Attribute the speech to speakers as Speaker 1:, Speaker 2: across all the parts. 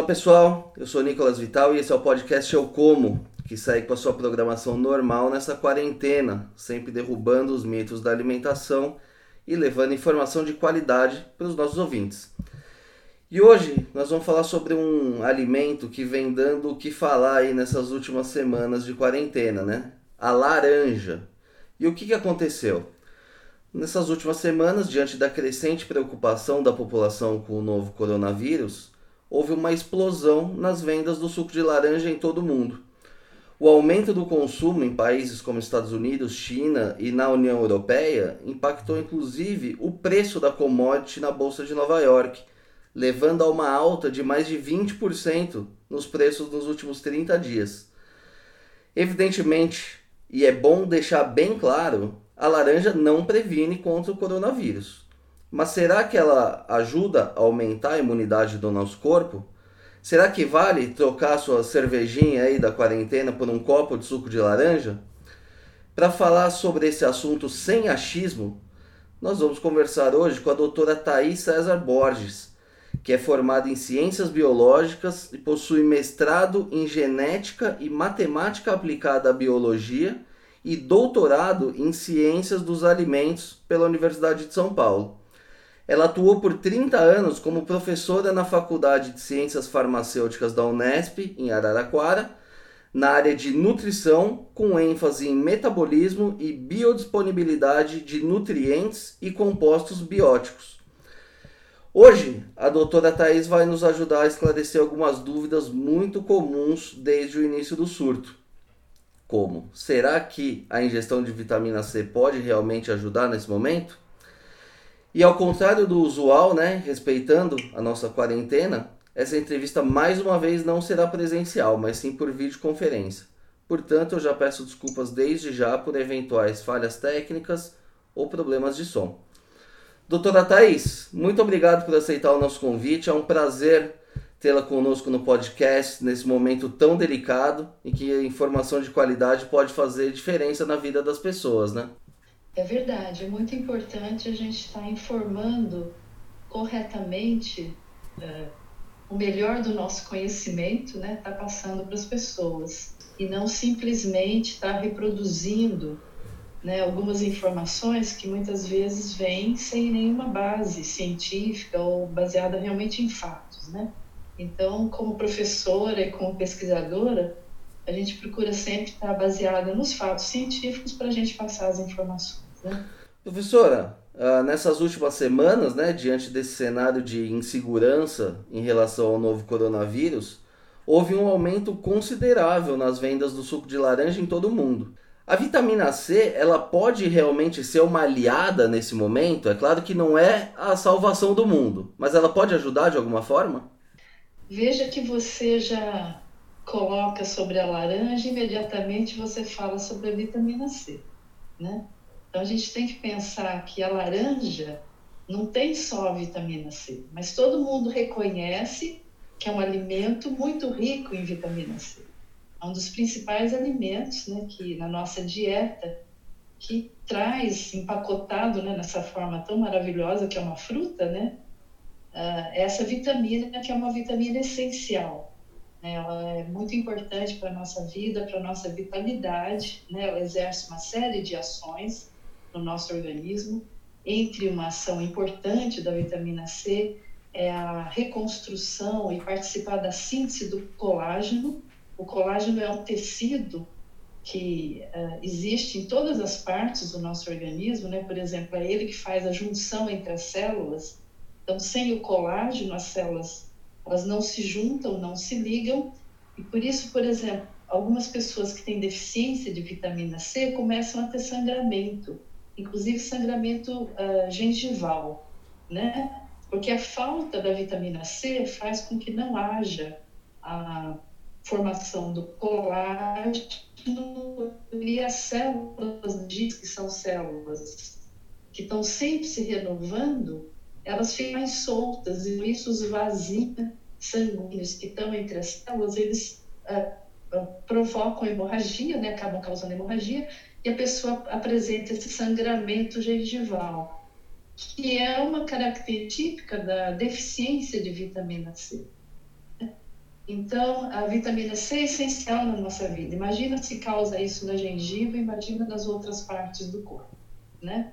Speaker 1: Olá pessoal, eu sou Nicolas Vital e esse é o podcast Eu Como, que segue com a sua programação normal nessa quarentena, sempre derrubando os mitos da alimentação e levando informação de qualidade para os nossos ouvintes. E hoje nós vamos falar sobre um alimento que vem dando o que falar aí nessas últimas semanas de quarentena, né? A laranja. E o que, que aconteceu? Nessas últimas semanas, diante da crescente preocupação da população com o novo coronavírus, houve uma explosão nas vendas do suco de laranja em todo o mundo. O aumento do consumo em países como Estados Unidos, China e na União Europeia impactou inclusive o preço da commodity na Bolsa de Nova York, levando a uma alta de mais de 20% nos preços nos últimos 30 dias. Evidentemente, e é bom deixar bem claro, a laranja não previne contra o coronavírus. Mas será que ela ajuda a aumentar a imunidade do nosso corpo? Será que vale trocar sua cervejinha aí da quarentena por um copo de suco de laranja? Para falar sobre esse assunto sem achismo, nós vamos conversar hoje com a doutora Thaís César Borges, que é formada em Ciências Biológicas e possui mestrado em Genética e Matemática aplicada à Biologia e doutorado em Ciências dos Alimentos pela Universidade de São Paulo. Ela atuou por 30 anos como professora na Faculdade de Ciências Farmacêuticas da Unesp, em Araraquara, na área de nutrição, com ênfase em metabolismo e biodisponibilidade de nutrientes e compostos bióticos. Hoje, a doutora Thais vai nos ajudar a esclarecer algumas dúvidas muito comuns desde o início do surto como será que a ingestão de vitamina C pode realmente ajudar nesse momento? E ao contrário do usual, né, respeitando a nossa quarentena, essa entrevista mais uma vez não será presencial, mas sim por videoconferência. Portanto, eu já peço desculpas desde já por eventuais falhas técnicas ou problemas de som. Doutora Thais, muito obrigado por aceitar o nosso convite. É um prazer tê-la conosco no podcast nesse momento tão delicado e que a informação de qualidade pode fazer diferença na vida das pessoas, né?
Speaker 2: É verdade, é muito importante a gente estar informando corretamente uh, o melhor do nosso conhecimento, né? Está passando para as pessoas e não simplesmente estar tá reproduzindo né, algumas informações que muitas vezes vêm sem nenhuma base científica ou baseada realmente em fatos, né? Então, como professora e como pesquisadora, a gente procura sempre estar baseada nos fatos científicos para a gente passar as informações. Né?
Speaker 1: Professora, ah, nessas últimas semanas, né, diante desse cenário de insegurança em relação ao novo coronavírus, houve um aumento considerável nas vendas do suco de laranja em todo o mundo. A vitamina C, ela pode realmente ser uma aliada nesse momento? É claro que não é a salvação do mundo, mas ela pode ajudar de alguma forma?
Speaker 2: Veja que você já coloca sobre a laranja, imediatamente você fala sobre a vitamina C, né? Então a gente tem que pensar que a laranja não tem só a vitamina C, mas todo mundo reconhece que é um alimento muito rico em vitamina C. É um dos principais alimentos, né, que na nossa dieta que traz empacotado, né, nessa forma tão maravilhosa que é uma fruta, né, uh, essa vitamina, que é uma vitamina essencial. Ela é muito importante para a nossa vida, para a nossa vitalidade. Né? Ela exerce uma série de ações no nosso organismo. Entre uma ação importante da vitamina C é a reconstrução e participar da síntese do colágeno. O colágeno é um tecido que uh, existe em todas as partes do nosso organismo, né? Por exemplo, é ele que faz a junção entre as células então, sem o colágeno, as células elas não se juntam, não se ligam, e por isso, por exemplo, algumas pessoas que têm deficiência de vitamina C começam a ter sangramento, inclusive sangramento uh, gengival, né? Porque a falta da vitamina C faz com que não haja a formação do colágeno e as células que são células que estão sempre se renovando, elas ficam mais soltas e isso os vazios sanguíneos que estão entre as células, eles ah, ah, provocam hemorragia, né, acabam causando hemorragia, e a pessoa apresenta esse sangramento gengival, que é uma característica da deficiência de vitamina C.
Speaker 3: Então, a vitamina C é essencial na nossa vida. Imagina se causa isso na gengiva, imagina nas outras partes do corpo, né?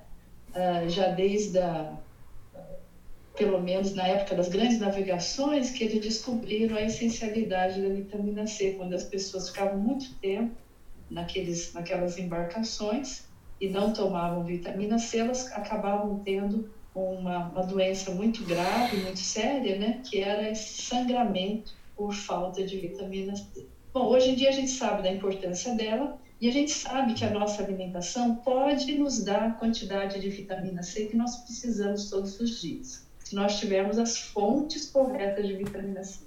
Speaker 3: Uh, já desde a, pelo menos na época das grandes navegações, que eles descobriram a essencialidade da vitamina C, quando as pessoas ficavam muito tempo naqueles, naquelas embarcações e não tomavam vitamina C, elas acabavam tendo uma, uma doença muito grave, muito séria, né? Que era esse sangramento por falta de vitamina C. Bom, hoje em dia a gente sabe da importância dela e a gente sabe que a nossa alimentação pode nos dar a quantidade de vitamina C que nós precisamos todos os dias, se nós tivermos as fontes corretas de vitamina C.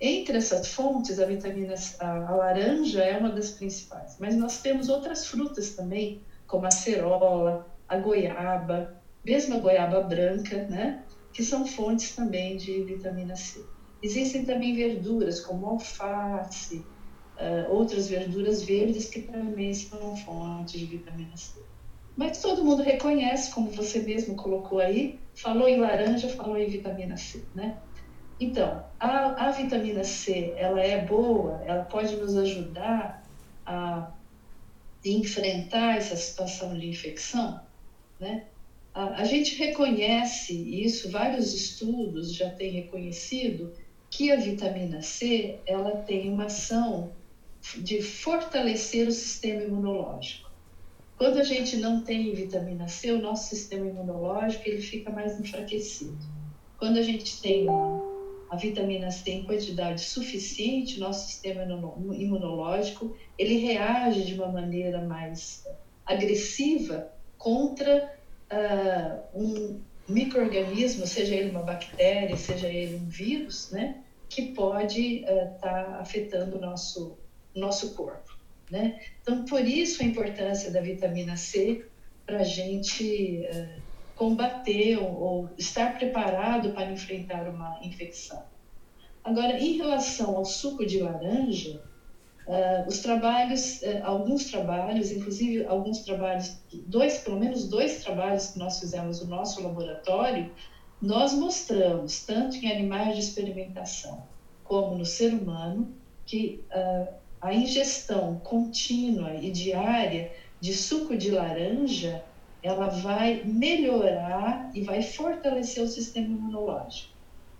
Speaker 3: Entre essas fontes, a vitamina a, a laranja é uma das principais, mas nós temos outras frutas também, como a cerola, a goiaba, mesmo a goiaba branca, né, que são fontes também de vitamina C. Existem também verduras como alface, uh, outras verduras verdes que também são fontes de vitamina C. Mas todo mundo reconhece, como você mesmo colocou aí, falou em laranja, falou em vitamina C, né? Então, a, a vitamina C, ela é boa, ela pode nos ajudar a enfrentar essa situação de infecção, né? A, a gente reconhece isso, vários estudos já têm reconhecido que a vitamina C ela tem uma ação de fortalecer o sistema imunológico. Quando a gente não tem vitamina C, o nosso sistema imunológico ele fica mais enfraquecido. Quando a gente tem a vitamina C em quantidade suficiente, nosso sistema imunológico ele reage de uma maneira mais
Speaker 2: agressiva contra uh, um microorganismo, seja ele uma bactéria, seja ele um vírus, né? que pode estar uh, tá afetando o nosso, nosso corpo. Né? Então, por isso a importância da vitamina C para a gente uh, combater ou, ou, estar preparado para enfrentar uma infecção. Agora, em relação ao suco de laranja, uh, os trabalhos, uh, alguns trabalhos, inclusive alguns trabalhos, dois, pelo menos dois trabalhos que nós fizemos no nosso laboratório, nós mostramos, tanto em animais de experimentação como no ser humano, que uh, a ingestão contínua e diária de suco de laranja ela vai melhorar e vai fortalecer o sistema imunológico.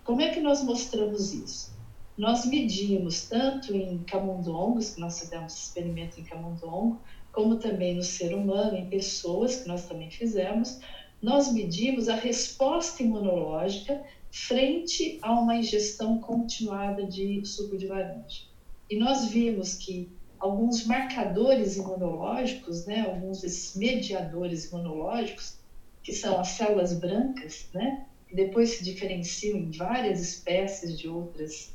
Speaker 2: Como é que nós mostramos isso? Nós medimos tanto em camundongos, que nós fizemos experimento em camundongo, como também no ser humano, em pessoas, que nós também fizemos, nós medimos a resposta imunológica frente a uma ingestão continuada de suco de laranja. E nós vimos que alguns marcadores imunológicos, né, alguns desses mediadores imunológicos, que são as células brancas, né, que depois se diferenciam em várias espécies de outras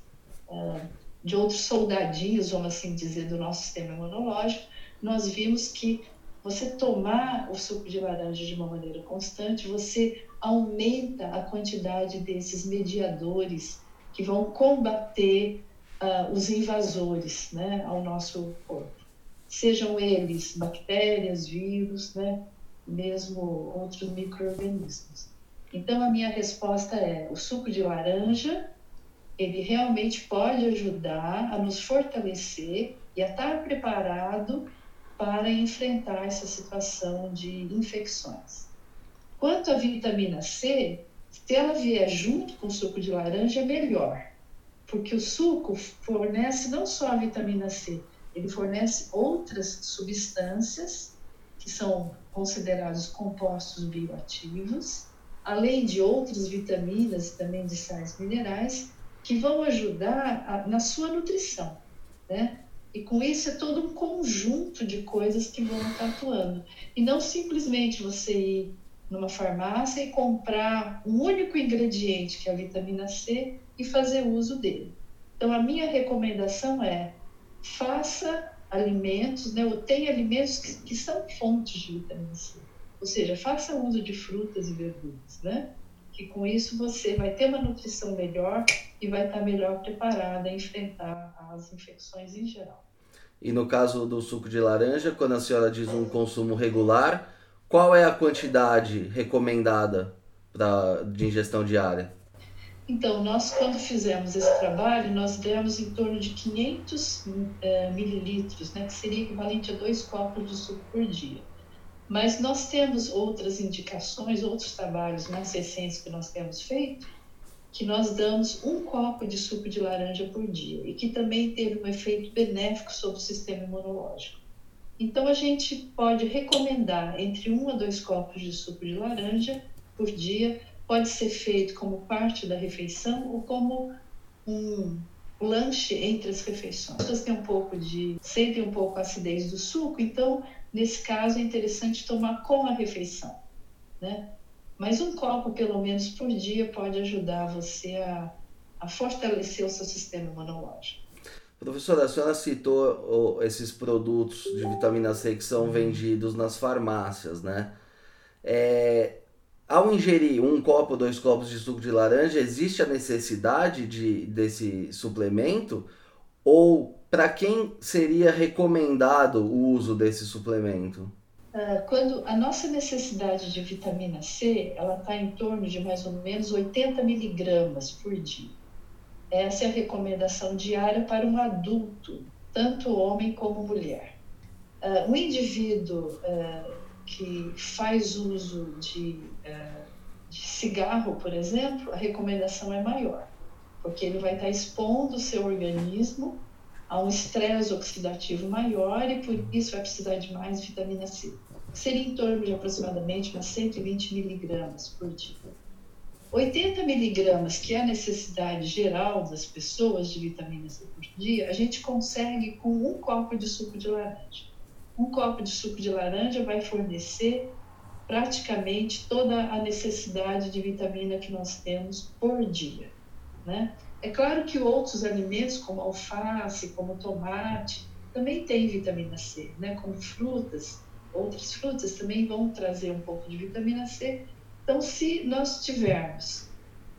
Speaker 2: uh, de outros soldadinhos, vamos assim dizer, do nosso sistema imunológico, nós vimos que você tomar o suco de laranja de uma maneira constante, você aumenta a quantidade desses mediadores que vão combater uh, os invasores né, ao nosso corpo. Sejam eles bactérias, vírus, né, mesmo outros micro-organismos. Então, a minha resposta é: o suco de laranja, ele realmente pode ajudar a nos fortalecer e a estar preparado para enfrentar essa situação de infecções. Quanto à vitamina C, se ela vier junto com o suco de laranja, é melhor, porque o suco fornece não só a vitamina C, ele fornece outras substâncias que são considerados compostos bioativos, além de outras vitaminas também de sais minerais que vão ajudar a, na sua nutrição, né? E com isso é todo um conjunto de coisas que vão estar atuando. E não simplesmente você ir numa farmácia e comprar um único ingrediente, que é a vitamina C, e fazer uso dele. Então, a minha recomendação é faça alimentos, né, ou tenha alimentos que, que são fontes de vitamina C. Ou seja, faça uso de frutas e verduras, né? Que com isso você vai ter uma nutrição melhor e vai estar melhor preparada a enfrentar as infecções em geral.
Speaker 1: E no caso do suco de laranja, quando a senhora diz um consumo regular, qual é a quantidade recomendada pra, de ingestão diária?
Speaker 2: Então, nós, quando fizemos esse trabalho, nós demos em torno de 500 é, mililitros, né, que seria equivalente a dois copos de suco por dia. Mas nós temos outras indicações, outros trabalhos mais recentes que nós temos feito, que nós damos um copo de suco de laranja por dia e que também teve um efeito benéfico sobre o sistema imunológico. Então, a gente pode recomendar entre um a dois copos de suco de laranja por dia. Pode ser feito como parte da refeição ou como um lanche entre as refeições. As pessoas têm um pouco de, sentem um pouco a acidez do suco, então, nesse caso, é interessante tomar com a refeição, né? Mas um copo, pelo menos por dia, pode ajudar você a, a fortalecer o seu sistema imunológico.
Speaker 1: Professora, a senhora citou esses produtos de vitamina C que são vendidos nas farmácias, né? É, ao ingerir um copo, dois copos de suco de laranja, existe a necessidade de, desse suplemento? Ou para quem seria recomendado o uso desse suplemento?
Speaker 2: Ah, quando a nossa necessidade de vitamina C, ela está em torno de mais ou menos 80 miligramas por dia. Essa é a recomendação diária para um adulto, tanto homem como mulher. Uh, um indivíduo uh, que faz uso de, de, cigarro, por exemplo, a recomendação é maior, porque ele vai estar expondo o seu organismo a um estresse oxidativo maior e por isso vai precisar de mais vitamina C. Seria em torno de aproximadamente umas 120 miligramas por dia. 80 miligramas, que é a necessidade geral das pessoas de vitamina C por dia, a gente consegue com um copo de suco de laranja. Um copo de suco de laranja vai fornecer praticamente toda a necessidade de vitamina que nós temos por dia. Né? É claro que outros alimentos, como alface, como tomate, também têm vitamina C, né? como frutas, outras frutas também vão trazer um pouco de vitamina C, então, se nós tivermos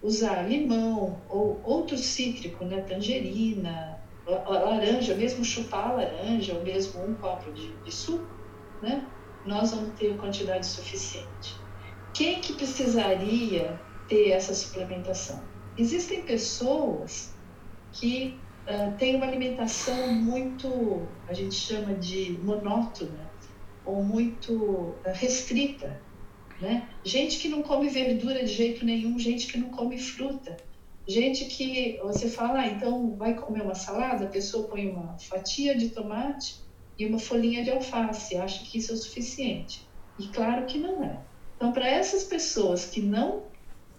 Speaker 2: usar limão ou outro cítrico, né, tangerina, laranja, mesmo chupar a laranja, ou mesmo um copo de, de suco, né, nós vamos ter quantidade suficiente. Quem que precisaria ter essa suplementação? Existem pessoas que uh, têm uma alimentação muito, a gente chama de monótona, ou muito uh, restrita né? Gente que não come verdura de jeito nenhum, gente que não come fruta. Gente que você fala, ah, então vai comer uma salada, a pessoa põe uma fatia de tomate e uma folhinha de alface, acha que isso é o suficiente. E claro que não é. Então, para essas pessoas que não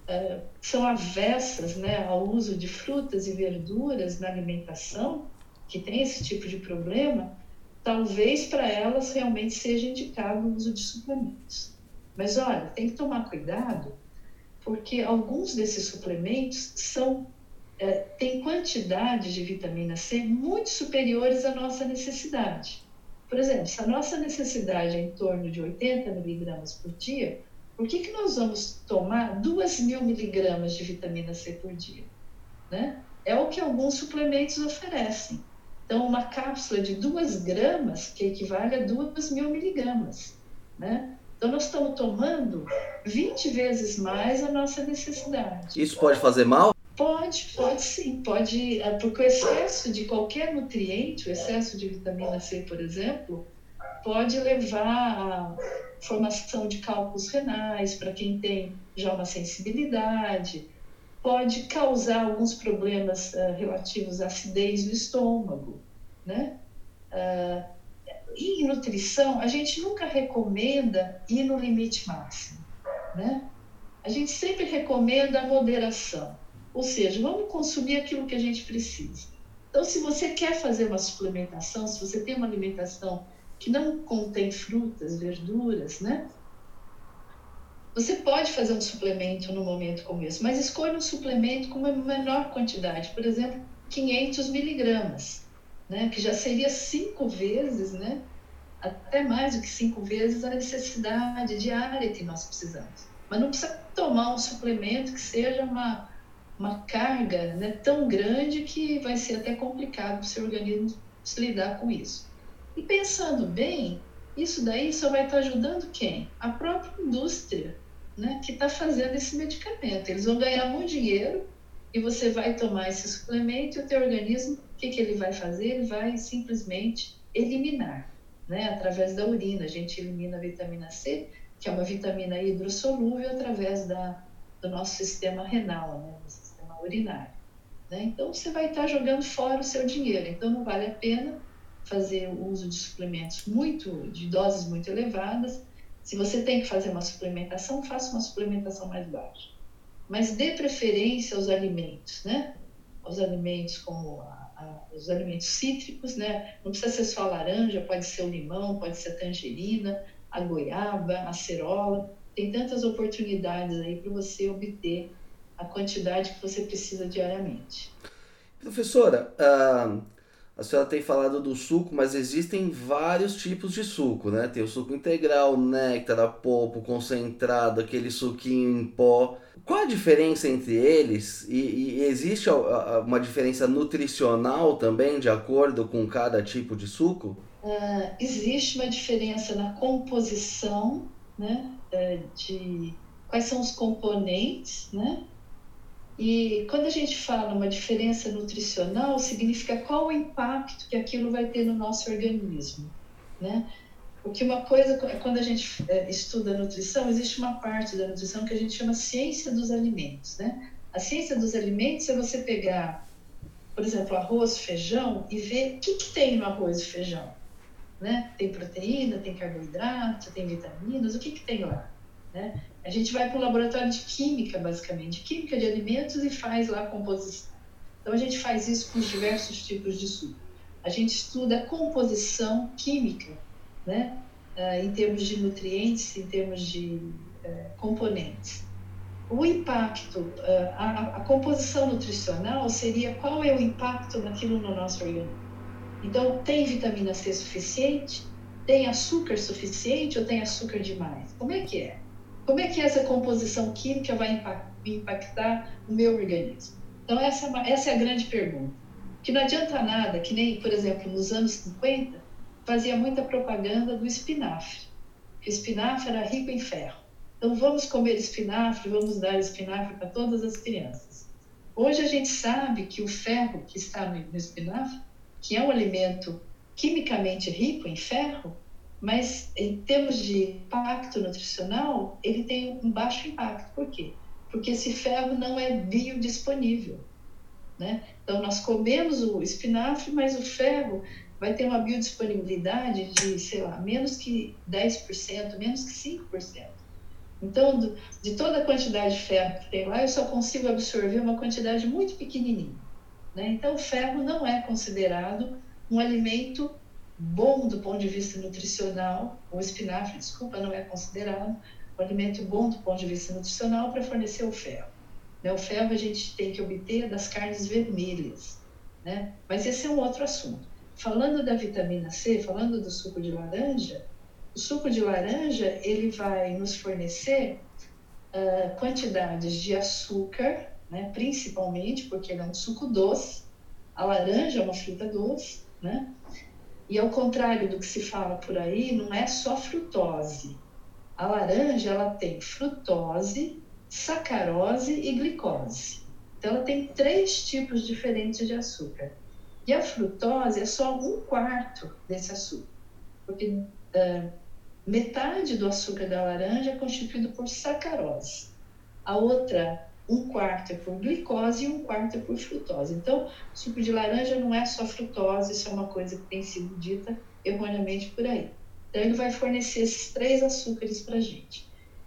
Speaker 2: é, são avessas né, ao uso de frutas e verduras na alimentação, que tem esse tipo de problema, talvez para elas realmente seja indicado o uso de suplementos. Mas olha, tem que tomar cuidado, porque alguns desses suplementos são é, têm quantidades de vitamina C muito superiores à nossa necessidade. Por exemplo, se a nossa necessidade é em torno de 80 miligramas por dia, por que, que nós vamos tomar 2 mil miligramas de vitamina C por dia? Né? É o que alguns suplementos oferecem. Então, uma cápsula de 2 gramas, que equivale a 2 mil miligramas. Né? Então, nós estamos tomando 20 vezes mais a nossa necessidade.
Speaker 1: Isso pode fazer mal?
Speaker 2: Pode, pode sim, pode, é, porque o excesso de qualquer nutriente, o excesso de vitamina C, por exemplo, pode levar à formação de cálculos renais para quem tem já uma sensibilidade, pode causar alguns problemas uh, relativos à acidez do estômago, né? Uh, em nutrição, a gente nunca recomenda ir no limite máximo, né? A gente sempre recomenda a moderação, ou seja, vamos consumir aquilo que a gente precisa. Então, se você quer fazer uma suplementação, se você tem uma alimentação que não contém frutas, verduras, né? Você pode fazer um suplemento no momento como esse, mas escolha um suplemento com uma menor quantidade, por exemplo, 500 miligramas né, que já seria cinco vezes, né, até mais do que cinco vezes a necessidade diária que nós precisamos. Mas não precisa tomar um suplemento que seja uma, uma carga né, tão grande que vai ser até complicado para o seu organismo se lidar com isso. E pensando bem, isso daí só vai estar ajudando quem? A própria indústria, né, que está fazendo esse medicamento. Eles vão ganhar muito dinheiro e você vai tomar esse suplemento e o teu organismo, o que, que ele vai fazer? Ele vai simplesmente eliminar, né? Através da urina, a gente elimina a vitamina C, que é uma vitamina hidrossolúvel, através da, do nosso sistema renal, né? Urinário. Né? Então, você vai estar jogando fora o seu dinheiro. Então, não vale a pena fazer o uso de suplementos muito, de doses muito elevadas. Se você tem que fazer uma suplementação, faça uma suplementação mais baixa. Mas dê preferência aos alimentos, né? Aos alimentos como a, a, os alimentos cítricos, né? Não precisa ser só a laranja, pode ser o limão, pode ser a tangerina, a goiaba, a cerola. Tem tantas oportunidades aí para você obter a quantidade que você precisa diariamente.
Speaker 1: Professora, uh, a senhora tem falado do suco, mas existem vários tipos de suco, né? Tem o suco integral, néctar, a polpa, concentrado, aquele suquinho em pó. Qual a diferença entre eles? E, e existe uma diferença nutricional também, de acordo com cada tipo de suco?
Speaker 2: Uh, existe uma diferença na composição, né? Uh, de quais são os componentes, né? E quando a gente fala uma diferença nutricional, significa qual o impacto que aquilo vai ter no nosso organismo, né? Porque uma coisa, quando a gente é, estuda nutrição, existe uma parte da nutrição que a gente chama ciência dos alimentos, né? A ciência dos alimentos é você pegar, por exemplo, arroz, feijão e ver o que, que tem no arroz e feijão, né? Tem proteína, tem carboidrato, tem vitaminas, o que, que tem lá, né? A gente vai para um laboratório de química, basicamente, química de alimentos e faz lá a composição. Então a gente faz isso com os diversos tipos de suco. A gente estuda a composição química, né? Uh, em termos de nutrientes, em termos de uh, componentes. O impacto, uh, a, a, composição nutricional seria qual é o impacto naquilo no nosso organismo. Então, tem vitamina C suficiente? Tem açúcar suficiente ou tem açúcar demais? Como é que é? Como é que essa composição química vai impactar o meu organismo? Então, essa é, uma, essa é a grande pergunta. Que não adianta nada, que nem, por exemplo, nos anos 50, fazia muita propaganda do espinafre. O espinafre era rico em ferro. Então, vamos comer espinafre, vamos dar espinafre para todas as crianças. Hoje a gente sabe que o ferro que está no espinafre, que é um alimento quimicamente rico em ferro, mas em termos de impacto nutricional, ele tem um baixo impacto. Por quê? Porque esse ferro não é biodisponível. Né? Então, nós comemos o espinafre, mas o ferro vai ter uma biodisponibilidade de, sei lá, menos que 10%, menos que 5%. Então, do, de toda a quantidade de ferro que tem lá, eu só consigo absorver uma quantidade muito pequenininha. Né? Então, o ferro não é considerado um alimento bom do ponto de vista nutricional, o espinafre, desculpa, não é considerado um alimento bom do ponto de vista nutricional para fornecer o ferro. Né? O ferro a gente tem que obter das carnes vermelhas, né? Mas esse é um outro assunto. Falando da vitamina C, falando do suco de laranja, o suco de laranja ele vai nos fornecer uh, quantidades de açúcar, né? Principalmente porque ele é um suco doce. A laranja é uma fruta doce, né? E ao contrário do que se fala por aí, não é só frutose. A laranja ela tem frutose, sacarose e glicose. Então ela tem três tipos diferentes de açúcar. E a frutose é só um quarto desse açúcar, porque uh, metade do açúcar da laranja é constituído por sacarose. A outra um quarto é por glicose e um quarto é por frutose. Então, suco de laranja não é só frutose, isso é uma coisa que tem sido dita erroneamente por aí. Então, ele vai fornecer esses três açúcares para a gente.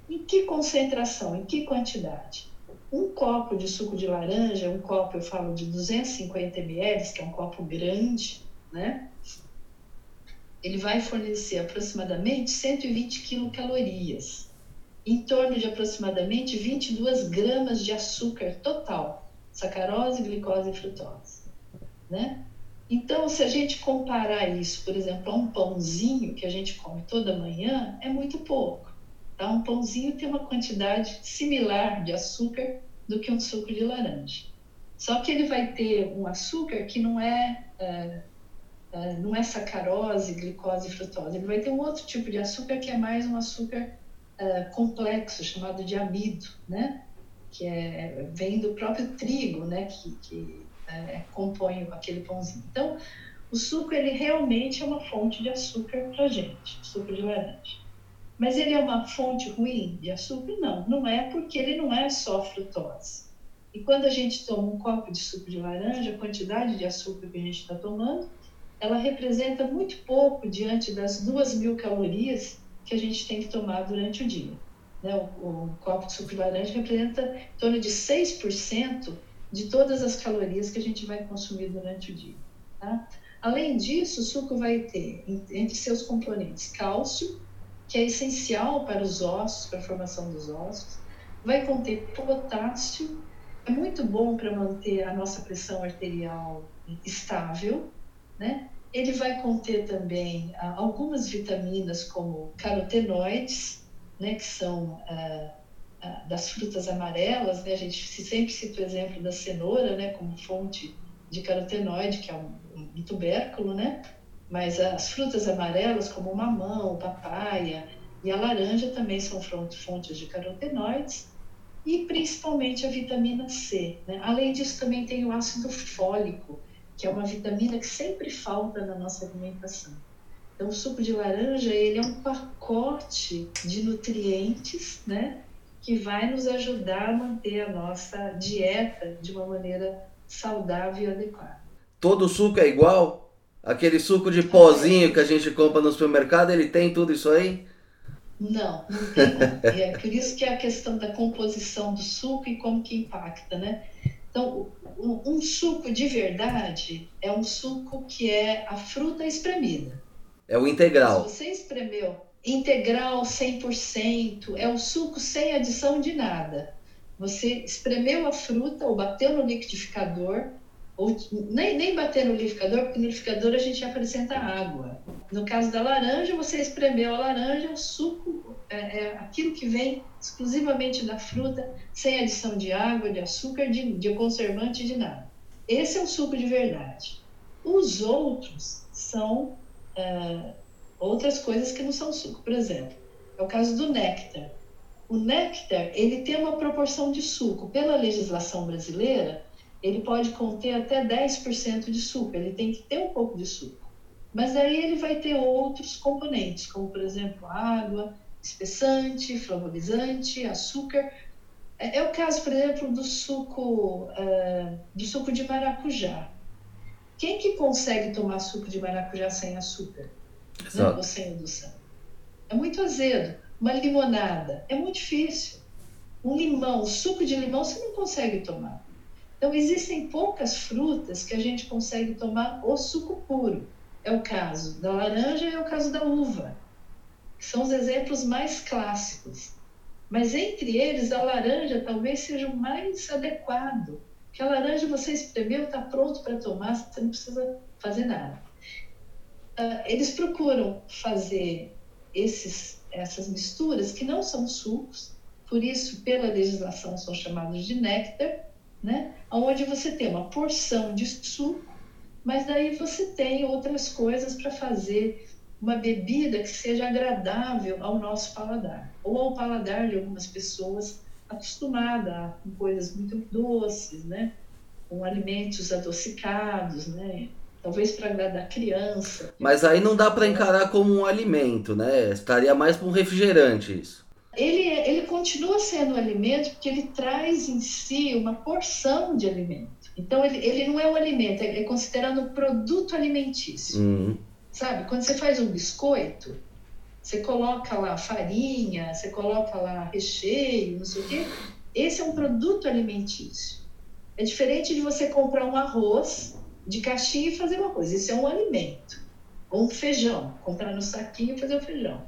Speaker 2: Em que concentração, em que quantidade? Um copo de suco de laranja, um copo eu falo de 250 ml, que é um copo grande, né? Ele vai fornecer aproximadamente 120 quilocalorias em torno de aproximadamente 22 gramas de açúcar total, sacarose, glicose e frutose, né? Então, se a gente comparar isso, por exemplo, a um pãozinho que a gente come toda manhã, é muito pouco. Tá? Um pãozinho tem uma quantidade similar de açúcar do que um suco de laranja. Só que ele vai ter um açúcar que não é, é, é não é sacarose, glicose e frutose. Ele vai ter um outro tipo de açúcar que é mais um açúcar uh, complexo chamado de amido, né? que é, vem do próprio trigo, né, que, que é, compõe aquele pãozinho. Então, o suco ele realmente é uma fonte de açúcar para gente, suco de laranja. Mas ele é uma fonte ruim de açúcar? Não, não é porque ele não é só frutose. E quando a gente toma um copo de suco de laranja, a quantidade de açúcar que a gente está tomando, ela representa muito pouco diante das duas mil calorias que a gente tem que tomar durante o dia. Né? O, o copo de suco de laranja representa em torno de 6% de todas as calorias que a gente vai consumir durante o dia. Tá? Além disso, o suco vai ter entre seus componentes cálcio, que é essencial para os ossos, para a formação dos ossos, vai conter potássio, é muito bom para manter a nossa pressão arterial estável, né? Ele vai conter também ah, algumas vitaminas como carotenoides, né, que são ah, ah, das frutas amarelas, né? A gente sempre cita o exemplo da cenoura, né, como fonte de carotenoide, que é um, um tubérculo, né? Mas as frutas amarelas, como o mamão, papaya e a laranja, também são fontes de carotenoides e principalmente a vitamina C. Né? Além disso, também tem o ácido fólico, que é uma vitamina que sempre falta na nossa alimentação. Então, o suco de laranja ele é um pacote de nutrientes, né, que vai nos ajudar a manter a nossa dieta de uma maneira saudável e adequada.
Speaker 1: Todo suco é igual? Aquele suco de pozinho que a gente compra no supermercado, ele tem tudo isso aí?
Speaker 2: Não, não tem. é por isso que é a questão da composição do suco e como que impacta, né? Então, um, suco de verdade é um suco que é a fruta espremida.
Speaker 1: É o integral.
Speaker 2: Se você espremeu integral 100%, é o suco sem adição de nada. Você espremeu a fruta ou bateu no liquidificador, ou nem, nem bater no liquidificador, porque no liquidificador a gente acrescenta água. No caso da laranja, você espremeu a laranja, o suco é, é aquilo que vem exclusivamente da fruta, sem adição de água, de açúcar, de, de conservante, de nada. Esse é o suco de verdade. Os outros são é, outras coisas que não são suco. Por exemplo, é o caso do néctar. O néctar, ele tem uma proporção de suco. Pela legislação brasileira, ele pode conter até 10% de suco, ele tem que ter um pouco de suco. Mas aí ele vai ter outros componentes, como por exemplo água, espessante, flavorizante, açúcar. É, é o caso, por exemplo, do suco, uh, do suco de maracujá. Quem que consegue tomar suco de maracujá sem açúcar? Né? Ou sem adoção? É muito azedo. Uma limonada é muito difícil. Um limão, suco de limão, você não consegue tomar. Então, existem poucas frutas que a gente consegue tomar o suco puro. É o caso da laranja e é o caso da uva, que são os exemplos mais clássicos. Mas entre eles, a laranja talvez seja o mais adequado. Porque a laranja você espremeu, está pronto para tomar, você não precisa fazer nada. Uh, eles procuram fazer esses, essas misturas que não são sucos, por isso, pela legislação, são chamados de néctar, né? Onde você tem uma porção de suco, mas daí você tem outras coisas para fazer uma bebida que seja agradável ao nosso paladar, ou ao paladar de algumas pessoas acostumada com coisas muito doces, né? Com alimentos adocicados, né? Talvez para agradar criança.
Speaker 1: Mas aí não dá para encarar como um alimento, né? Estaria mais para um refrigerante isso
Speaker 2: ele, ele continua sendo um alimento porque ele traz em si uma porção de alimento. Então, ele, ele não é um alimento, ele é considerado um produto alimentício.
Speaker 1: Uhum.
Speaker 2: Sabe? Quando você faz um biscoito, você coloca lá farinha, você coloca lá recheio, não sei o quê. Esse é um produto alimentício. É diferente de você comprar um arroz de caixinha e fazer uma coisa. Isso é um alimento. Ou um feijão, comprar no saquinho e fazer o feijão.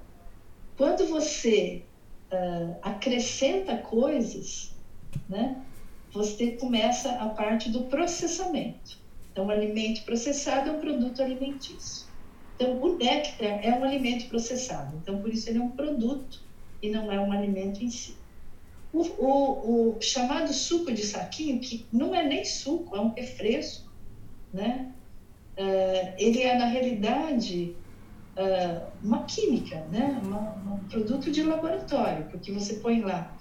Speaker 2: Quando você uh, acrescenta coisas, né, você começa a parte do processamento. Então, o alimento processado é um produto alimentício. Então, o néctar é um alimento processado. Então, por isso, ele é um produto e não é um alimento em si. O, o, o chamado suco de saquinho, que não é nem suco, é um refresco, né? Uh, ele é, na realidade, uh, uma química, né? Uma, um produto de laboratório, porque você põe lá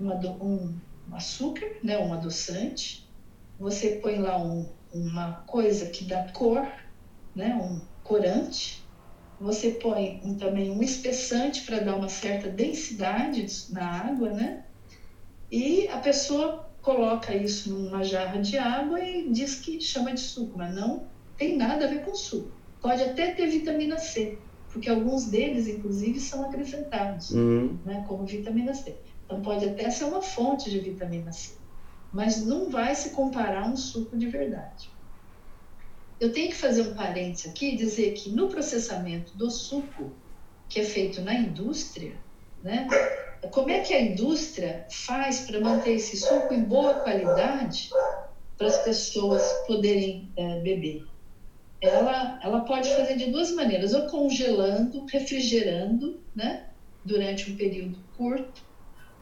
Speaker 2: uma, um, açúcar, né, um adoçante, você põe lá um, uma coisa que dá cor, né, um corante, você põe um, também um espessante para dar uma certa densidade na água, né? E a pessoa coloca isso numa jarra de água e diz que chama de suco, mas não tem nada a ver com suco. Pode até ter vitamina C, porque alguns deles, inclusive, são acrescentados, uhum. né, como vitamina C. Então, pode até ser uma fonte de vitamina C, mas não vai se comparar a um suco de verdade. Eu tenho que fazer um parênteses aqui e dizer que no processamento do suco, que é feito na indústria, né, como é que a indústria faz para manter esse suco em boa qualidade para as pessoas poderem é, beber? Ela, ela pode fazer de duas maneiras, ou congelando, refrigerando, né, durante um período curto,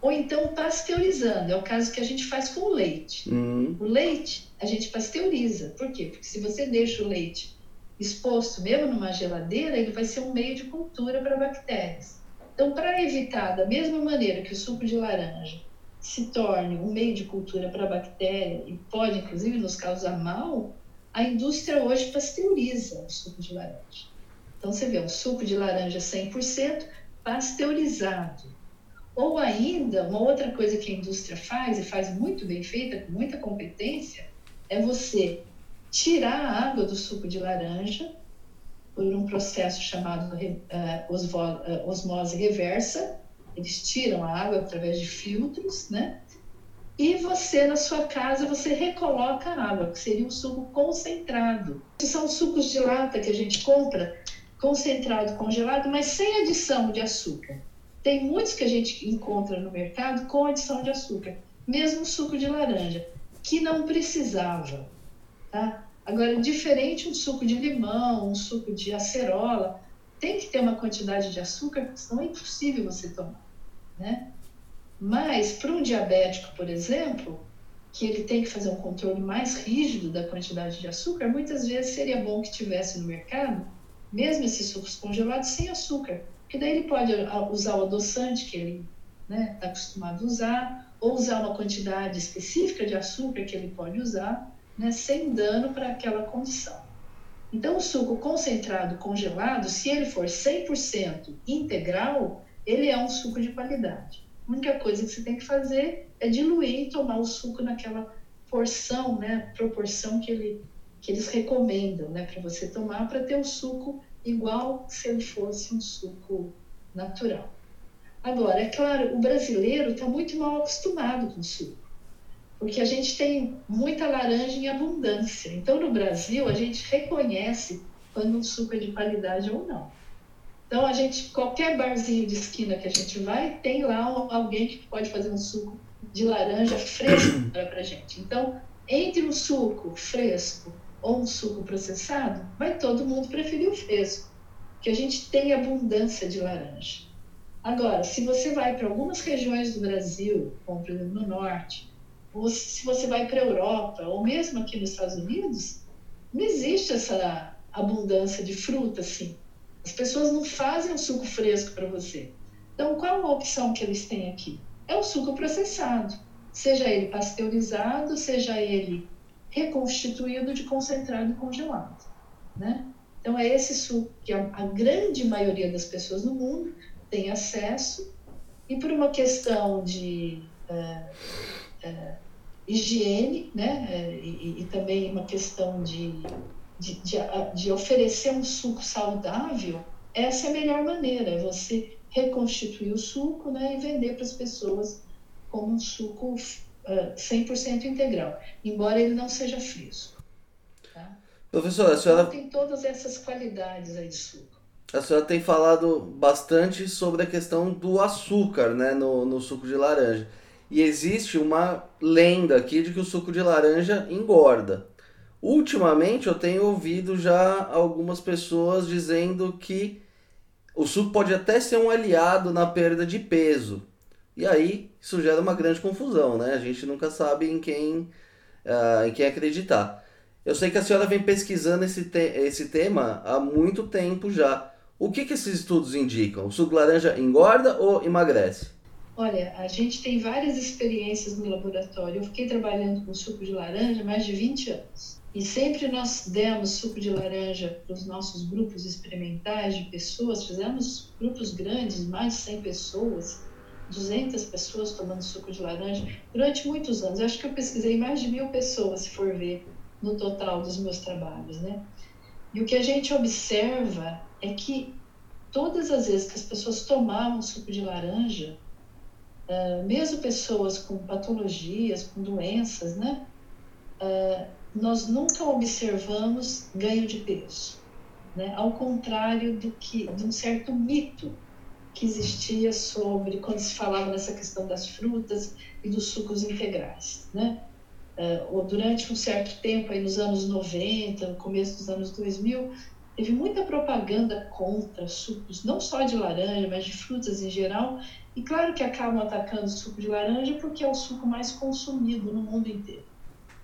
Speaker 2: ou então pasteurizando. É o caso que a gente faz com o leite. Uhum. O leite a gente pasteuriza. Por quê? Porque se você deixa o leite exposto mesmo numa geladeira, ele vai ser um meio de cultura para bactérias. Então, para evitar, da mesma maneira que o suco de laranja se torne um meio de cultura para bactéria e pode, inclusive, nos causar mal, a indústria hoje pasteuriza o suco de laranja. Então, você vê um suco de laranja 100% pasteurizado. Ou ainda, uma outra coisa que a indústria faz, e faz muito bem feita, com muita competência, é você tirar a água do suco de laranja por um processo chamado uh, osmose reversa. Eles tiram a água através de filtros, né? E você, na sua casa, você recoloca a água, que seria um suco concentrado. Esses são sucos de lata que a gente compra, concentrado, congelado, mas sem adição de açúcar. Tem muitos que a gente encontra no mercado com adição de açúcar, mesmo suco de laranja que não precisava. Tá? Agora, diferente um suco de limão, um suco de acerola, tem que ter uma quantidade de açúcar, senão é impossível você tomar. Né? Mas, para um diabético, por exemplo, que ele tem que fazer um controle mais rígido da quantidade de açúcar, muitas vezes seria bom que tivesse no mercado, mesmo esses sucos congelados, sem açúcar. Porque daí ele pode usar o adoçante que ele está né, tá acostumado a usar, ou usar uma quantidade específica de açúcar que ele pode usar, né, sem dano para aquela condição. Então, o suco concentrado congelado, se ele for 100% integral, ele é um suco de qualidade. A única coisa que você tem que fazer é diluir e tomar o suco naquela porção, né, proporção que, ele, que eles recomendam né, para você tomar, para ter o suco igual se ele fosse um suco natural. Agora, é claro, o brasileiro está muito mal acostumado com suco, porque a gente tem muita laranja em abundância. Então, no Brasil, a gente reconhece quando um suco é de qualidade ou não. Então, a gente, qualquer barzinho de esquina que a gente vai, tem lá alguém que pode fazer um suco de laranja fresco para a gente. Então, entre um suco fresco ou um suco processado, vai todo mundo preferir o fresco, porque a gente tem abundância de laranja. Agora, se você vai para algumas regiões do Brasil, como por exemplo no norte, ou se você vai para a Europa, ou mesmo aqui nos Estados Unidos, não existe essa abundância de fruta assim. As pessoas não fazem um suco fresco para você. Então, qual a opção que eles têm aqui? É o suco processado, seja ele pasteurizado, seja ele reconstituído de concentrado congelado, né? Então, é esse suco que a, grande maioria das pessoas no mundo tem acesso, e por uma questão de é, é, higiene, né, é, e, e, também uma questão de, de, de, de, oferecer um suco saudável, essa é a melhor maneira, é você reconstituir o suco né, e vender para as pessoas como um suco uh, 100% integral, embora ele não seja fresco. Tá?
Speaker 1: Professora, a senhora...
Speaker 2: Então, tem todas essas qualidades aí de suco
Speaker 1: a senhora tem falado bastante sobre a questão do açúcar né, no, no suco de laranja. E existe uma lenda aqui de que o suco de laranja engorda. Ultimamente eu tenho ouvido já algumas pessoas dizendo que o suco pode até ser um aliado na perda de peso. E aí isso gera uma grande confusão, né? A gente nunca sabe em quem, uh, em quem acreditar. Eu sei que a senhora vem pesquisando esse, te esse tema há muito tempo já. O que, que esses estudos indicam? O suco laranja engorda ou emagrece?
Speaker 2: Olha, a gente tem várias experiências no laboratório. Eu fiquei trabalhando com suco de laranja mais de 20 anos. E sempre nós demos suco de laranja para os nossos grupos experimentais de pessoas, fizemos grupos grandes, mais de 100 pessoas, 200 pessoas tomando suco de laranja durante muitos anos. Eu acho que eu pesquisei mais de mil pessoas, se for ver, no total dos meus trabalhos, né? E o que a gente observa é que todas as vezes que as pessoas tomavam suco de laranja, uh, mesmo pessoas com patologias, com doenças, né? Uh, nós nunca observamos ganho de peso, né? Ao contrário do que de um certo mito que existia sobre quando se falava nessa questão das frutas e dos sucos integrais, né? Uh, durante um certo tempo, aí nos anos 90, no começo dos anos 2000, teve muita propaganda contra sucos, não só de laranja, mas de frutas em geral. E claro que acabam atacando o suco de laranja porque é o suco mais consumido no mundo inteiro.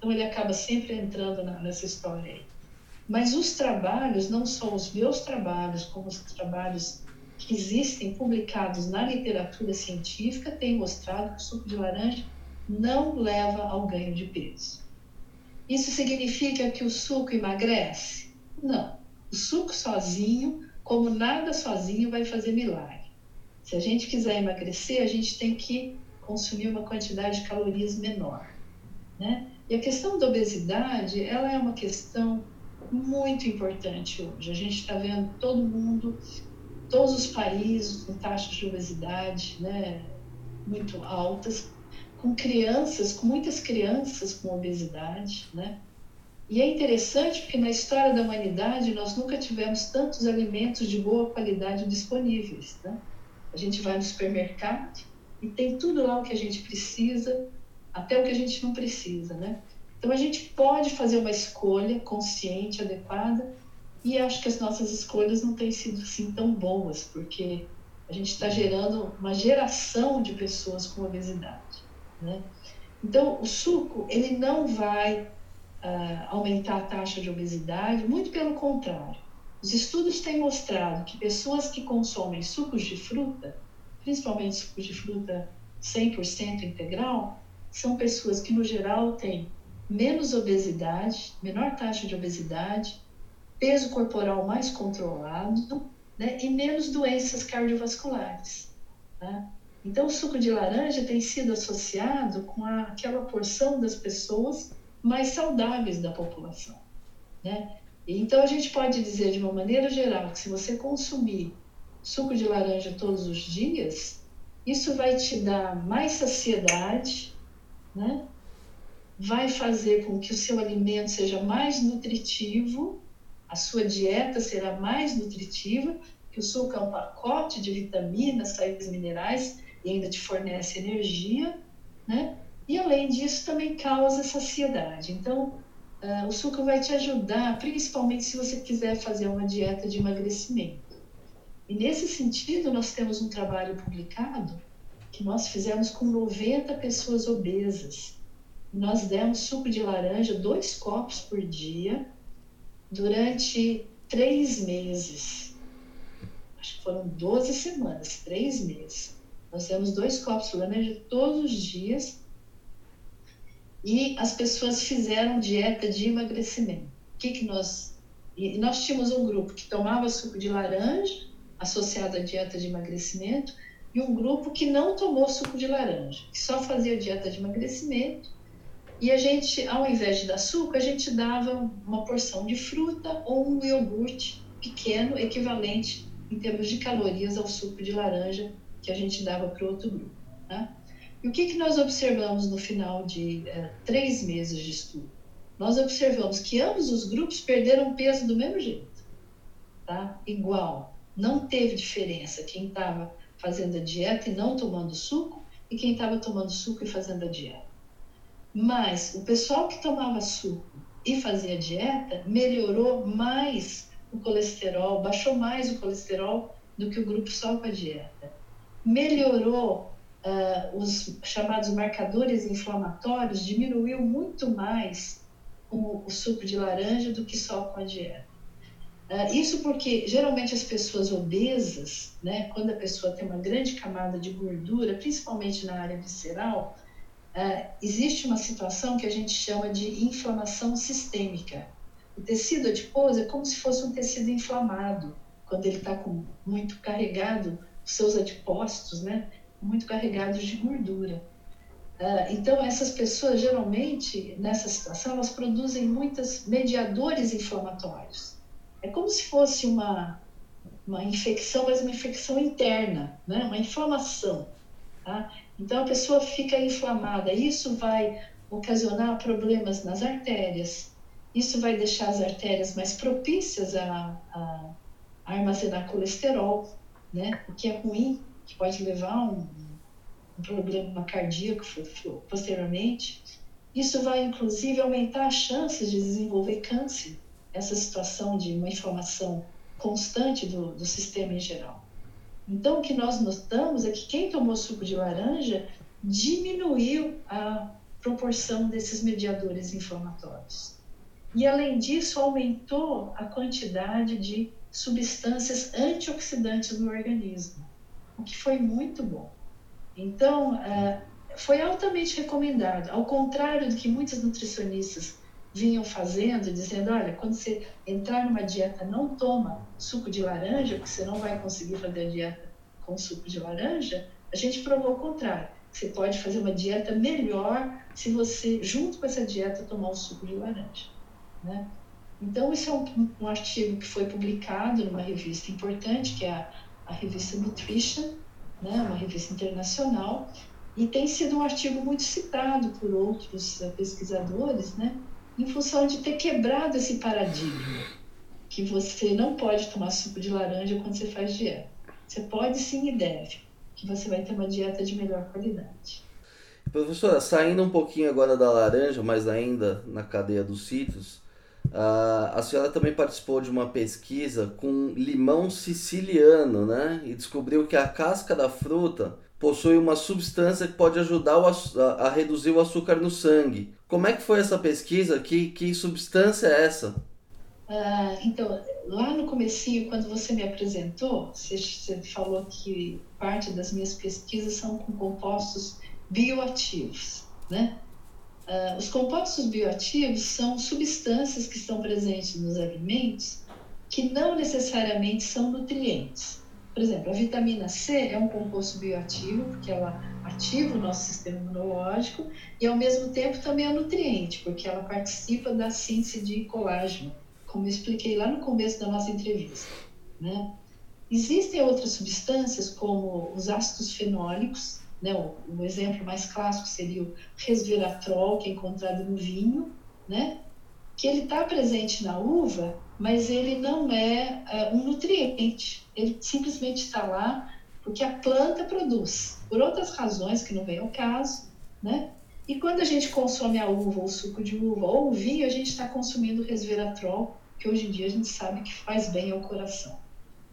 Speaker 2: Então ele acaba sempre entrando na, nessa história aí. Mas os trabalhos, não só os meus trabalhos, como os trabalhos que existem publicados na literatura científica, têm mostrado que o suco de laranja não leva ao ganho de peso. Isso significa que o suco emagrece? Não. O suco sozinho, como nada sozinho, vai fazer milagre. Se a gente quiser emagrecer, a gente tem que consumir uma quantidade de calorias menor, né? E a questão da obesidade, ela é uma questão muito importante hoje. A gente está vendo todo mundo, todos os países com taxas de obesidade, né, muito altas, com crianças, com muitas crianças com obesidade, né? E é interessante porque na história da humanidade nós nunca tivemos tantos alimentos de boa qualidade disponíveis. Né? A gente vai no supermercado e tem tudo lá o que a gente precisa, até o que a gente não precisa. Né? Então a gente pode fazer uma escolha consciente, adequada, e acho que as nossas escolhas não têm sido assim tão boas, porque a gente está gerando uma geração de pessoas com obesidade. Né? Então o suco ele não vai uh, aumentar a taxa de obesidade, muito pelo contrário. Os estudos têm mostrado que pessoas que consomem sucos de fruta, principalmente sucos de fruta 100% integral, são pessoas que, no geral, têm menos obesidade, menor taxa de obesidade, peso corporal mais controlado né, e menos doenças cardiovasculares. Tá? Então, o suco de laranja tem sido associado com a, aquela porção das pessoas mais saudáveis da população. Né? Então, a gente pode dizer de uma maneira geral que se você consumir suco de laranja todos os dias, isso vai te dar mais saciedade, né? vai fazer com que o seu alimento seja mais nutritivo, a sua dieta será mais nutritiva, que o suco é um pacote de vitaminas, sais minerais e ainda te fornece energia, né? E além disso, também causa saciedade. Então, uh, o suco vai te ajudar, principalmente se você quiser fazer uma dieta de emagrecimento. E nesse sentido, nós temos um trabalho publicado que nós fizemos com 90 pessoas obesas. Nós demos suco de laranja, dois copos por dia, durante três meses. Acho que foram 12 semanas, três meses. Nós demos dois copos de laranja todos os dias e as pessoas fizeram dieta de emagrecimento. O que, que nós. E nós tínhamos um grupo que tomava suco de laranja, associado à dieta de emagrecimento, e um grupo que não tomou suco de laranja, que só fazia dieta de emagrecimento. E a gente, ao invés de dar suco, a gente dava uma porção de fruta ou um iogurte pequeno, equivalente em termos de calorias ao suco de laranja que a gente dava para o outro grupo. Tá? E o que, que nós observamos no final de é, três meses de estudo? Nós observamos que ambos os grupos perderam peso do mesmo jeito, tá? Igual, não teve diferença quem estava fazendo a dieta e não tomando suco e quem estava tomando suco e fazendo a dieta. Mas o pessoal que tomava suco e fazia dieta melhorou mais o colesterol, baixou mais o colesterol do que o grupo só com a dieta. Melhorou uh, os chamados marcadores inflamatórios diminuiu muito mais com o suco de laranja do que só com a dieta. Uh, isso porque geralmente as pessoas obesas, né, quando a pessoa tem uma grande camada de gordura, principalmente na área visceral, uh, existe uma situação que a gente chama de inflamação sistêmica. O tecido adiposo é como se fosse um tecido inflamado, quando ele está muito carregado, os seus adipócitos, né, muito carregados de gordura. Uh, então, essas pessoas, geralmente, nessa situação, elas produzem muitos mediadores inflamatórios. É como se fosse uma, uma infecção, mas uma infecção interna, né? uma inflamação. Tá? Então, a pessoa fica inflamada. Isso vai ocasionar problemas nas artérias. Isso vai deixar as artérias mais propícias a, a, a armazenar colesterol, né? o que é ruim, que pode levar a um um problema cardíaco posteriormente. Isso vai, inclusive, aumentar as chances de desenvolver câncer, essa situação de uma inflamação constante do, do sistema em geral. Então, o que nós notamos é que quem tomou suco de laranja diminuiu a proporção desses mediadores inflamatórios. E, além disso, aumentou a quantidade de substâncias antioxidantes no organismo, o que foi muito bom. Então, é, foi altamente recomendado, ao contrário do que muitos nutricionistas vinham fazendo, dizendo, olha, quando você entrar numa dieta, não toma suco de laranja, porque você não vai conseguir fazer a dieta com suco de laranja, a gente provou o contrário. Você pode fazer uma dieta melhor se você, junto com essa dieta, tomar o suco de laranja. Né? Então, isso é um, um artigo que foi publicado numa revista importante, que é a, a revista Nutrition, né, uma revista internacional, e tem sido um artigo muito citado por outros uh, pesquisadores, né, em função de ter quebrado esse paradigma que você não pode tomar suco de laranja quando você faz dieta. Você pode sim e deve, que você vai ter uma dieta de melhor qualidade.
Speaker 1: Professora, saindo um pouquinho agora da laranja, mas ainda na cadeia dos cítricos, Uh, a senhora também participou de uma pesquisa com limão siciliano, né? E descobriu que a casca da fruta possui uma substância que pode ajudar a, a, reduzir o açúcar no sangue. Como é que foi essa pesquisa? Que, que substância é essa?
Speaker 2: Uh, então, lá no comecinho, quando você me apresentou, você, você falou que parte das minhas pesquisas são com compostos bioativos, né? Uh, os compostos bioativos são substâncias que estão presentes nos alimentos que não necessariamente são nutrientes. Por exemplo, a vitamina C é um composto bioativo, porque ela ativa o nosso sistema imunológico e, ao mesmo tempo, também é nutriente, porque ela participa da síntese de colágeno, como eu expliquei lá no começo da nossa entrevista. Né? Existem outras substâncias, como os ácidos fenólicos, né? O, exemplo mais clássico seria o resveratrol, que é encontrado no vinho, né? que ele está presente na uva, mas ele não é, é um nutriente. Ele simplesmente está lá porque a planta produz, por outras razões que não vem ao caso, né? E quando a gente consome a uva, ou o suco de uva, ou o vinho, a gente está consumindo resveratrol, que hoje em dia a gente sabe que faz bem ao coração.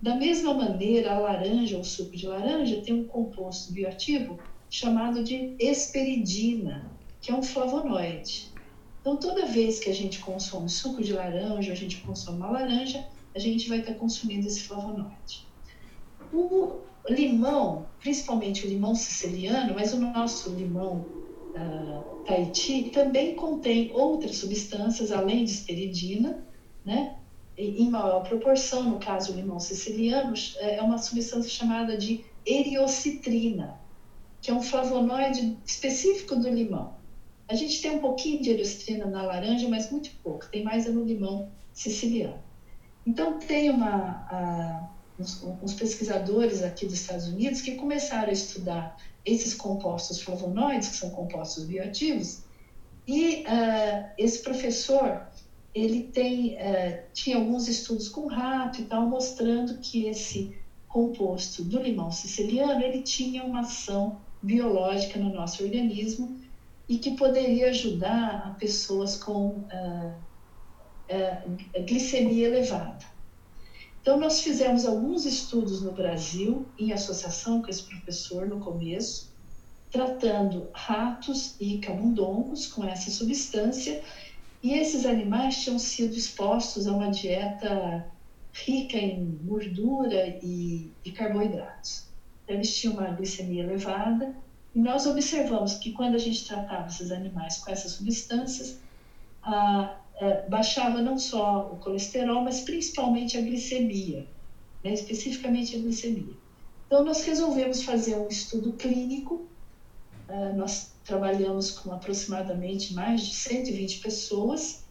Speaker 2: Da mesma maneira, a laranja, o suco de laranja, tem um composto bioativo chamado de esperidina, que é um flavonoide. Então, toda vez que a gente consome suco de laranja, a gente consome uma laranja, a gente vai estar consumindo esse flavonoide. O limão, principalmente o limão siciliano, mas o nosso limão uh, Tahiti também contém outras substâncias além de esperidina, né? em maior proporção, no caso o limão siciliano, é, é uma substância chamada de eriocitrina, que é um flavonoide específico do limão. A gente tem um pouquinho de eriocitrina na laranja, mas muito pouco, tem mais no limão siciliano. Então, tem uma, a, uns, uns, pesquisadores aqui dos Estados Unidos que começaram a estudar esses compostos flavonoides, que são compostos bioativos, e uh, esse professor ele tem, é, tinha alguns estudos com rato e tal, mostrando que esse composto do limão siciliano, ele tinha uma ação biológica no nosso organismo e que poderia ajudar pessoas com uh, uh, glicemia elevada. Então, nós fizemos alguns estudos no Brasil, em associação com esse professor no começo, tratando ratos e camundongos com essa substância e esses animais tinham sido expostos a uma dieta rica em gordura e, e carboidratos. Então, eles tinham uma glicemia elevada nós observamos que quando a gente tratava esses animais com essas substâncias, a, a, baixava não só o colesterol, mas principalmente a glicemia, né, especificamente a glicemia. Então, nós resolvemos fazer um estudo clínico. Uh, nós trabalhamos com aproximadamente mais de 120 pessoas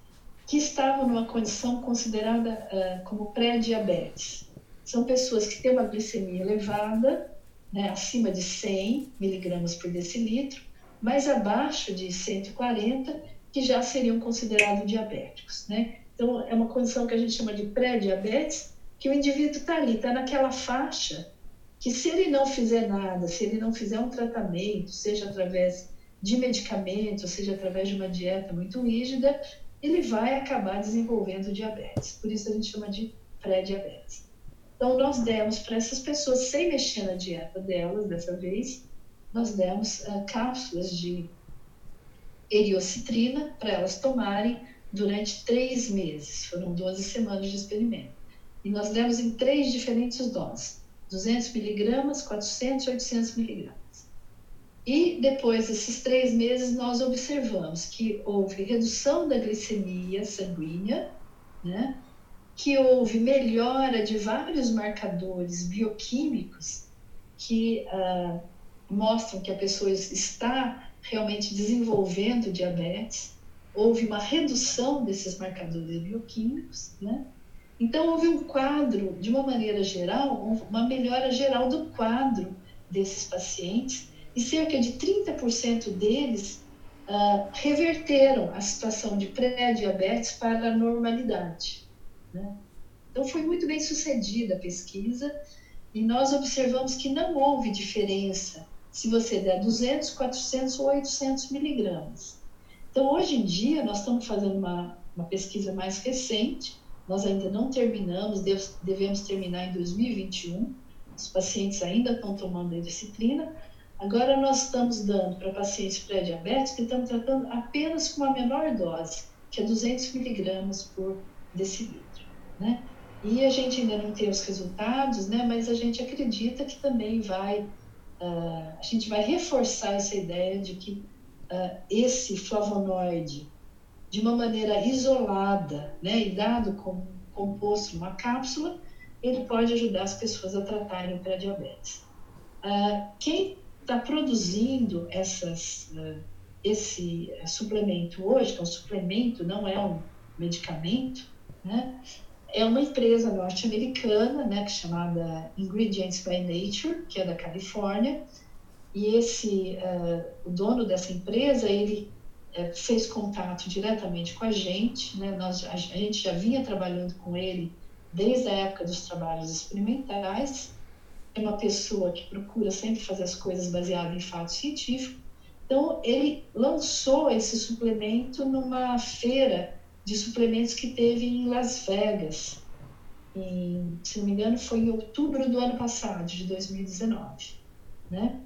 Speaker 2: que estavam numa condição considerada uh, como pré-diabetes. São pessoas que têm uma glicemia elevada, né, acima de 100 miligramas por decilitro, mas abaixo de 140, que já seriam considerados diabéticos. Né? Então, é uma condição que a gente chama de pré-diabetes, que o indivíduo está ali, está naquela faixa, que se ele não fizer nada, se ele não fizer um tratamento, seja através de medicamentos, seja através de uma dieta muito rígida, ele vai acabar desenvolvendo diabetes. Por isso a gente chama de pré-diabetes. Então, nós demos para essas pessoas, sem mexer na dieta delas dessa vez, nós demos uh, cápsulas de eriocitrina para elas tomarem durante três meses. Foram 12 semanas de experimento. E nós demos em três diferentes doses: 200 miligramas, 400 e 800 miligramas. E depois desses três meses, nós observamos que houve redução da glicemia sanguínea, né? Que houve melhora de vários marcadores bioquímicos que uh, mostram que a pessoa está realmente desenvolvendo diabetes, houve uma redução desses marcadores bioquímicos, né? Então, houve um quadro, de uma maneira geral, uma melhora geral do quadro desses pacientes e cerca de 30% deles uh, reverteram a situação de pré-diabetes para a normalidade. Né? Então, foi muito bem sucedida a pesquisa e nós observamos que não houve diferença se você der 200, 400 ou 800 miligramas. Então, hoje em dia, nós estamos fazendo uma, uma pesquisa mais recente, nós ainda não terminamos, devemos terminar em 2021, os pacientes ainda estão tomando a disciplina, Agora nós estamos dando para pacientes pré-diabéticos que estamos tratando apenas com uma menor dose, que é 200 miligramas por decilitro, né? E a gente ainda não tem os resultados, né? Mas a gente acredita que também vai, uh, a gente vai reforçar essa ideia de que uh, esse flavonoide, de uma maneira isolada, né? E dado como composto numa cápsula, ele pode ajudar as pessoas a tratarem o pré-diabetes. Uh, quem está produzindo essas, esse suplemento hoje, que é um suplemento, não é um medicamento, né? É uma empresa norte-americana, né, que é chamada Ingredients by Nature, que é da Califórnia, e esse, uh, o dono dessa empresa, ele uh, fez contato diretamente com a gente, né, nós, a, gente já vinha trabalhando com ele desde a época dos trabalhos experimentais, é uma pessoa que procura sempre fazer as coisas baseadas em fato científico. Então, ele lançou esse suplemento numa feira de suplementos que teve em Las Vegas, em, se não me engano, foi em outubro do ano passado, de 2019, né?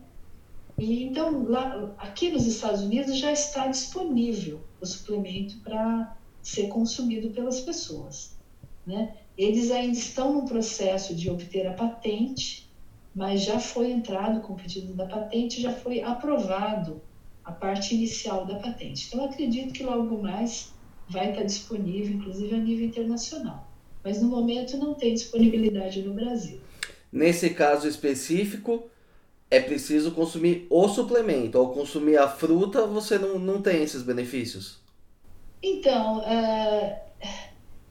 Speaker 2: E então, lá, aqui nos Estados Unidos já está disponível o suplemento para ser consumido pelas pessoas, né? Eles ainda estão no processo de obter a patente mas já foi entrado com o pedido da patente, já foi aprovado a parte inicial da patente. Então, acredito que logo mais vai estar disponível, inclusive a nível internacional. Mas no momento não tem disponibilidade no Brasil.
Speaker 1: Nesse caso específico, é preciso consumir o suplemento. Ao consumir a fruta, você não, não tem esses benefícios?
Speaker 2: Então, uh,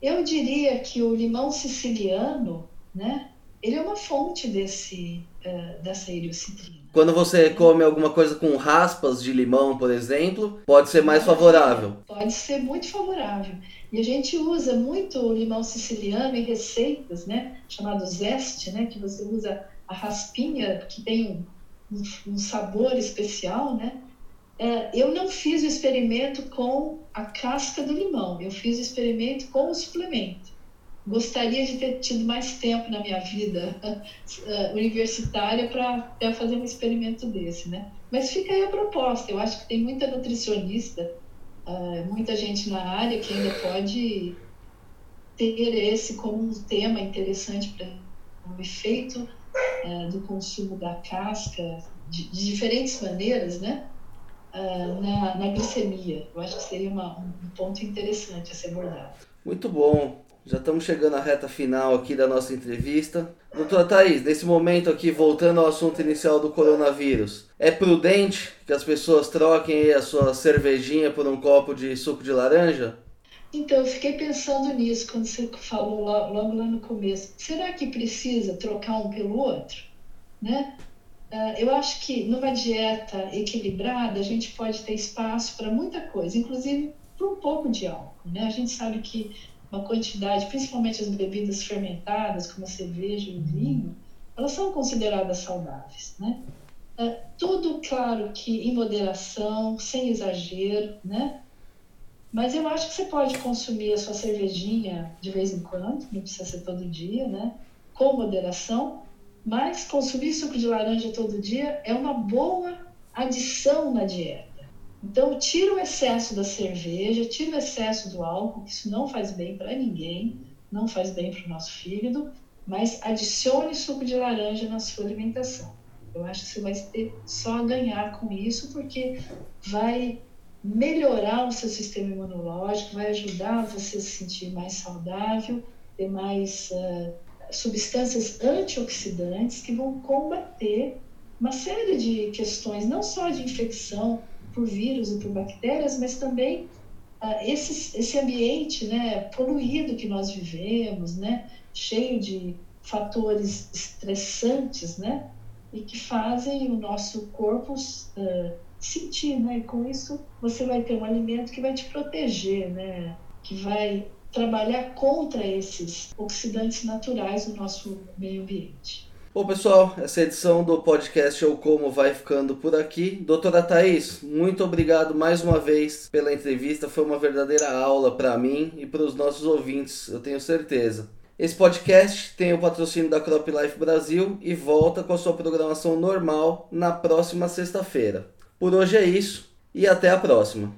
Speaker 2: eu diria que o limão siciliano, né, ele é uma fonte desse, uh, dessa eriocitrina.
Speaker 1: Quando você come alguma coisa com raspas de limão, por exemplo, pode ser mais favorável.
Speaker 2: Pode ser muito favorável. E a gente usa muito o limão siciliano em receitas, né? Chamado zeste, né? Que você usa a raspinha, que tem um, um, um sabor especial, né? É, eu não fiz o experimento com a casca do limão, eu fiz o experimento com o suplemento gostaria de ter tido mais tempo na minha vida uh, universitária para fazer um experimento desse, né? Mas fica aí a proposta. Eu acho que tem muita nutricionista, uh, muita gente na área que ainda pode ter esse como um tema interessante para o efeito do consumo da casca de, de diferentes maneiras, né? Na, na, glicemia. Eu acho que seria uma, um ponto interessante a ser abordado.
Speaker 1: Muito bom. Já estamos chegando à reta final aqui da nossa entrevista. Doutora Thais, nesse momento aqui, voltando ao assunto inicial do coronavírus, é prudente que as pessoas troquem a sua cervejinha por um copo de suco de laranja?
Speaker 2: Então, eu fiquei pensando nisso quando você falou logo lá no começo. Será que precisa trocar um pelo outro? Né? Ah, eu acho que numa dieta equilibrada a gente pode ter espaço para muita coisa, inclusive para um pouco de álcool. Né? A gente sabe que uma quantidade, principalmente as bebidas fermentadas, como a cerveja e o vinho, elas são consideradas saudáveis. Né? Ah, tudo, claro, que em moderação, sem exagero, né? Mas eu acho que você pode consumir a sua cervejinha de vez em quando, não precisa ser todo dia, né? Com moderação, mas consumir suco de laranja todo dia é uma boa adição na dieta. Então, tira o excesso da cerveja, tira o excesso do álcool, isso não faz bem para ninguém, não faz bem para o nosso fígado, mas adicione suco de laranja na sua alimentação. Eu acho que você vai ter só a ganhar com isso, porque vai melhorar o seu sistema imunológico, vai ajudar você a se sentir mais saudável, ter mais uh, substâncias antioxidantes que vão combater uma série de questões, não só de infecção por vírus e por bactérias, mas também uh, esse, esse ambiente né, poluído que nós vivemos, né, cheio de fatores estressantes, né, e que fazem o nosso corpo uh, sentir, né, e com isso você vai ter um alimento que vai te proteger, né, que vai trabalhar contra esses oxidantes naturais no nosso meio ambiente.
Speaker 1: Bom, pessoal, essa edição do podcast Eu Como vai ficando por aqui. Doutora Thaís, muito obrigado mais uma vez pela entrevista. Foi uma verdadeira aula para mim e para os nossos ouvintes, eu tenho certeza. Esse podcast tem o patrocínio da Crop Life Brasil e volta com a sua programação normal na próxima sexta-feira. Por hoje é isso e até a próxima.